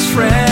best friend.